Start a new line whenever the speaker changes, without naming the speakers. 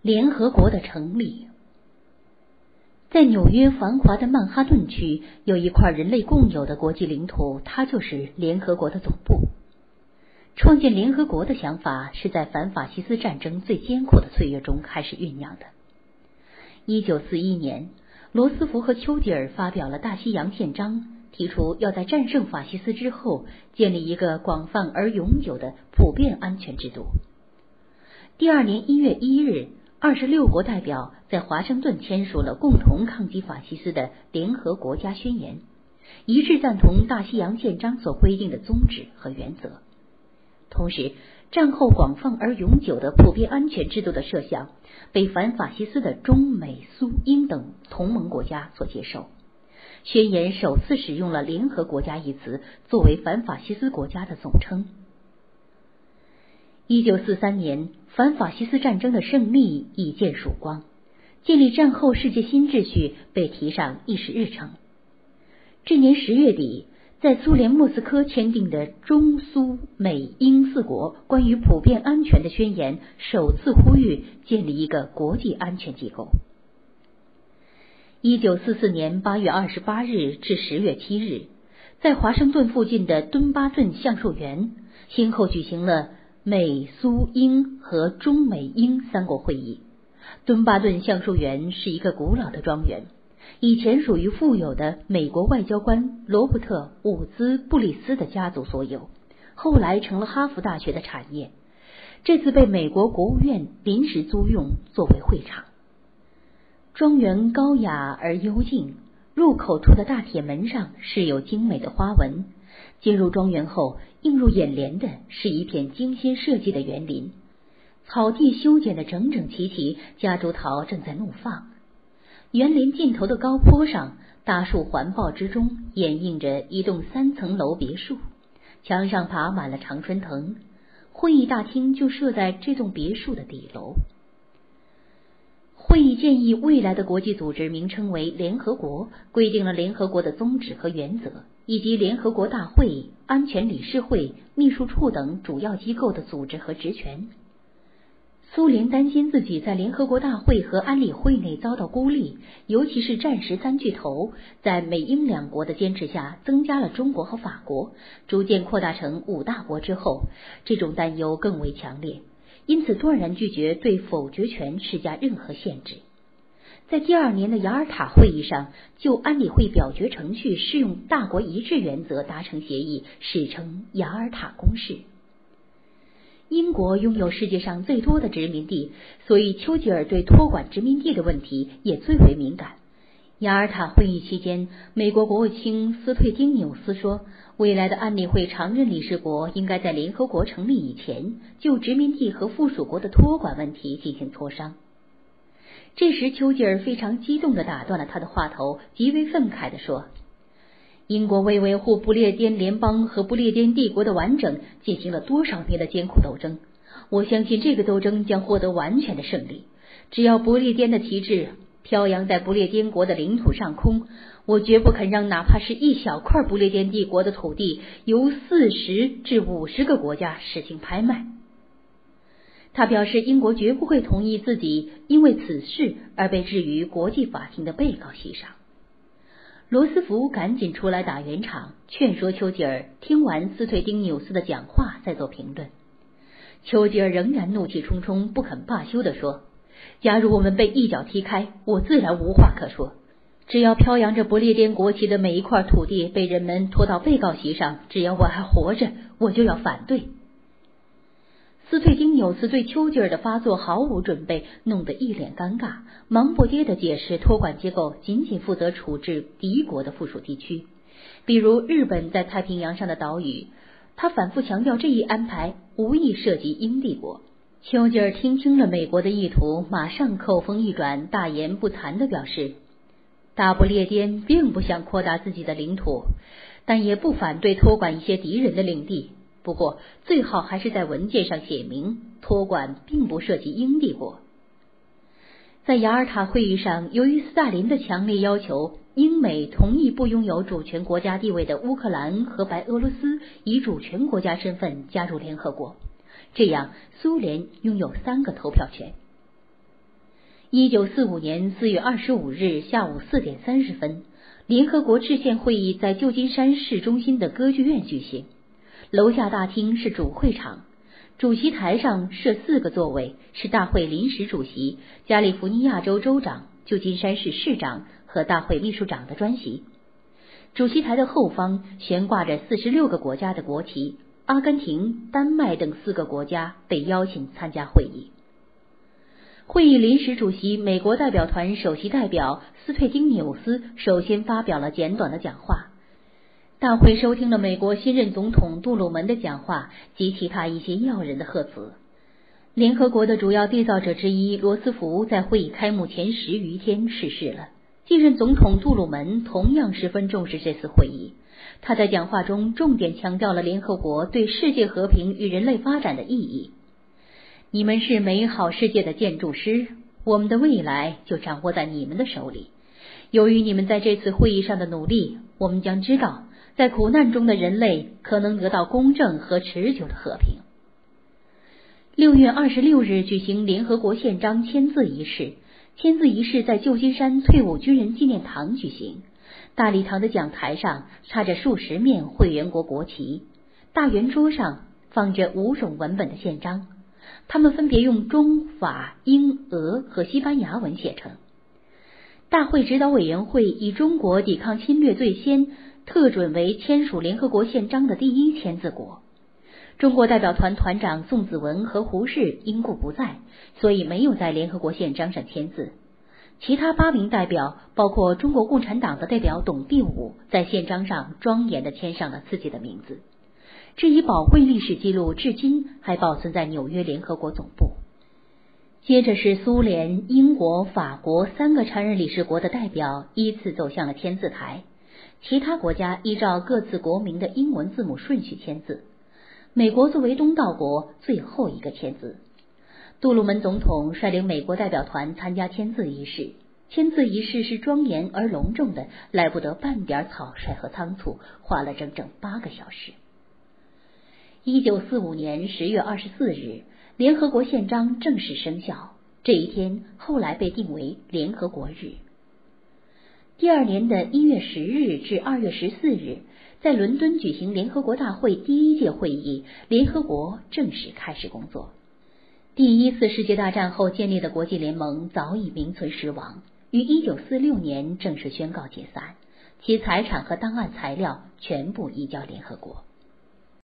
联合国的成立，在纽约繁华的曼哈顿区有一块人类共有的国际领土，它就是联合国的总部。创建联合国的想法是在反法西斯战争最艰苦的岁月中开始酝酿的。一九四一年，罗斯福和丘吉尔发表了《大西洋宪章》，提出要在战胜法西斯之后建立一个广泛而永久的普遍安全制度。第二年一月一日。二十六国代表在华盛顿签署了共同抗击法西斯的联合国家宣言，一致赞同大西洋宪章所规定的宗旨和原则。同时，战后广泛而永久的普遍安全制度的设想被反法西斯的中美苏英等同盟国家所接受。宣言首次使用了“联合国家”一词作为反法西斯国家的总称。一九四三年。反法西斯战争的胜利已见曙光，建立战后世界新秩序被提上议事日程。这年十月底，在苏联莫斯科签订的中苏美英四国关于普遍安全的宣言，首次呼吁建立一个国际安全机构。一九四四年八月二十八日至十月七日，在华盛顿附近的敦巴顿橡树园，先后举行了。美苏英和中美英三国会议。敦巴顿橡树园是一个古老的庄园，以前属于富有的美国外交官罗伯特·伍兹·布里斯的家族所有，后来成了哈佛大学的产业。这次被美国国务院临时租用作为会场。庄园高雅而幽静，入口处的大铁门上饰有精美的花纹。进入庄园后，映入眼帘的是一片精心设计的园林，草地修剪的整整齐齐，夹竹桃正在怒放。园林尽头的高坡上，大树环抱之中，掩映着一栋三层楼别墅，墙上爬满了常春藤。会议大厅就设在这栋别墅的底楼。会议建议未来的国际组织名称为联合国，规定了联合国的宗旨和原则。以及联合国大会、安全理事会、秘书处等主要机构的组织和职权。苏联担心自己在联合国大会和安理会内遭到孤立，尤其是战时三巨头在美英两国的坚持下，增加了中国和法国，逐渐扩大成五大国之后，这种担忧更为强烈，因此断然拒绝对否决权施加任何限制。在第二年的雅尔塔会议上，就安理会表决程序适用大国一致原则达成协议，史称雅尔塔公式。英国拥有世界上最多的殖民地，所以丘吉尔对托管殖民地的问题也最为敏感。雅尔塔会议期间，美国国务卿斯退丁纽斯说，未来的安理会常任理事国应该在联合国成立以前，就殖民地和附属国的托管问题进行磋商。这时，丘吉尔非常激动地打断了他的话头，极为愤慨地说：“英国为维护不列颠联邦和不列颠帝国的完整，进行了多少年的艰苦斗争。我相信这个斗争将获得完全的胜利。只要不列颠的旗帜飘扬在不列颠国的领土上空，我绝不肯让哪怕是一小块不列颠帝国的土地由四十至五十个国家实行拍卖。”他表示，英国绝不会同意自己因为此事而被置于国际法庭的被告席上。罗斯福赶紧出来打圆场，劝说丘吉尔听完斯退丁纽斯的讲话再做评论。丘吉尔仍然怒气冲冲、不肯罢休地说：“假如我们被一脚踢开，我自然无话可说。只要飘扬着不列颠国旗的每一块土地被人们拖到被告席上，只要我还活着，我就要反对。”丁纽斯对丘吉尔的发作毫无准备，弄得一脸尴尬，忙不迭地解释，托管机构仅仅负责处置敌国的附属地区，比如日本在太平洋上的岛屿。他反复强调，这一安排无意涉及英帝国。丘吉尔听清了美国的意图，马上口风一转，大言不惭地表示，大不列颠并不想扩大自己的领土，但也不反对托管一些敌人的领地。不过，最好还是在文件上写明，托管并不涉及英帝国。在雅尔塔会议上，由于斯大林的强烈要求，英美同意不拥有主权国家地位的乌克兰和白俄罗斯以主权国家身份加入联合国，这样苏联拥有三个投票权。一九四五年四月二十五日下午四点三十分，联合国制宪会议在旧金山市中心的歌剧院举行。楼下大厅是主会场，主席台上设四个座位，是大会临时主席、加利福尼亚州州长、旧金山市市长和大会秘书长的专席。主席台的后方悬挂着四十六个国家的国旗，阿根廷、丹麦等四个国家被邀请参加会议。会议临时主席、美国代表团首席代表斯佩丁纽斯首先发表了简短的讲话。大会收听了美国新任总统杜鲁门的讲话及其他一些要人的贺词。联合国的主要缔造者之一罗斯福在会议开幕前十余天逝世了。继任总统杜鲁门同样十分重视这次会议。他在讲话中重点强调了联合国对世界和平与人类发展的意义。你们是美好世界的建筑师，我们的未来就掌握在你们的手里。由于你们在这次会议上的努力，我们将知道，在苦难中的人类可能得到公正和持久的和平。六月二十六日举行联合国宪章签字仪式，签字仪式在旧金山退伍军人纪念堂举行。大礼堂的讲台上插着数十面会员国国旗，大圆桌上放着五种文本的宪章。他们分别用中、法、英、俄和西班牙文写成。大会指导委员会以中国抵抗侵略最先特准为签署联合国宪章的第一签字国。中国代表团团长宋子文和胡适因故不在，所以没有在联合国宪章上签字。其他八名代表，包括中国共产党的代表董必武，在宪章上庄严的签上了自己的名字。这一宝贵历史记录至今还保存在纽约联合国总部。接着是苏联、英国、法国三个常任理事国的代表依次走向了签字台，其他国家依照各自国名的英文字母顺序签字。美国作为东道国，最后一个签字。杜鲁门总统率领美国代表团参加签字仪式，签字仪式是庄严而隆重的，来不得半点草率和仓促，花了整整八个小时。一九四五年十月二十四日，联合国宪章正式生效。这一天后来被定为联合国日。第二年的一月十日至二月十四日，在伦敦举行联合国大会第一届会议，联合国正式开始工作。第一次世界大战后建立的国际联盟早已名存实亡，于一九四六年正式宣告解散，其财产和档案材料全部移交联合国。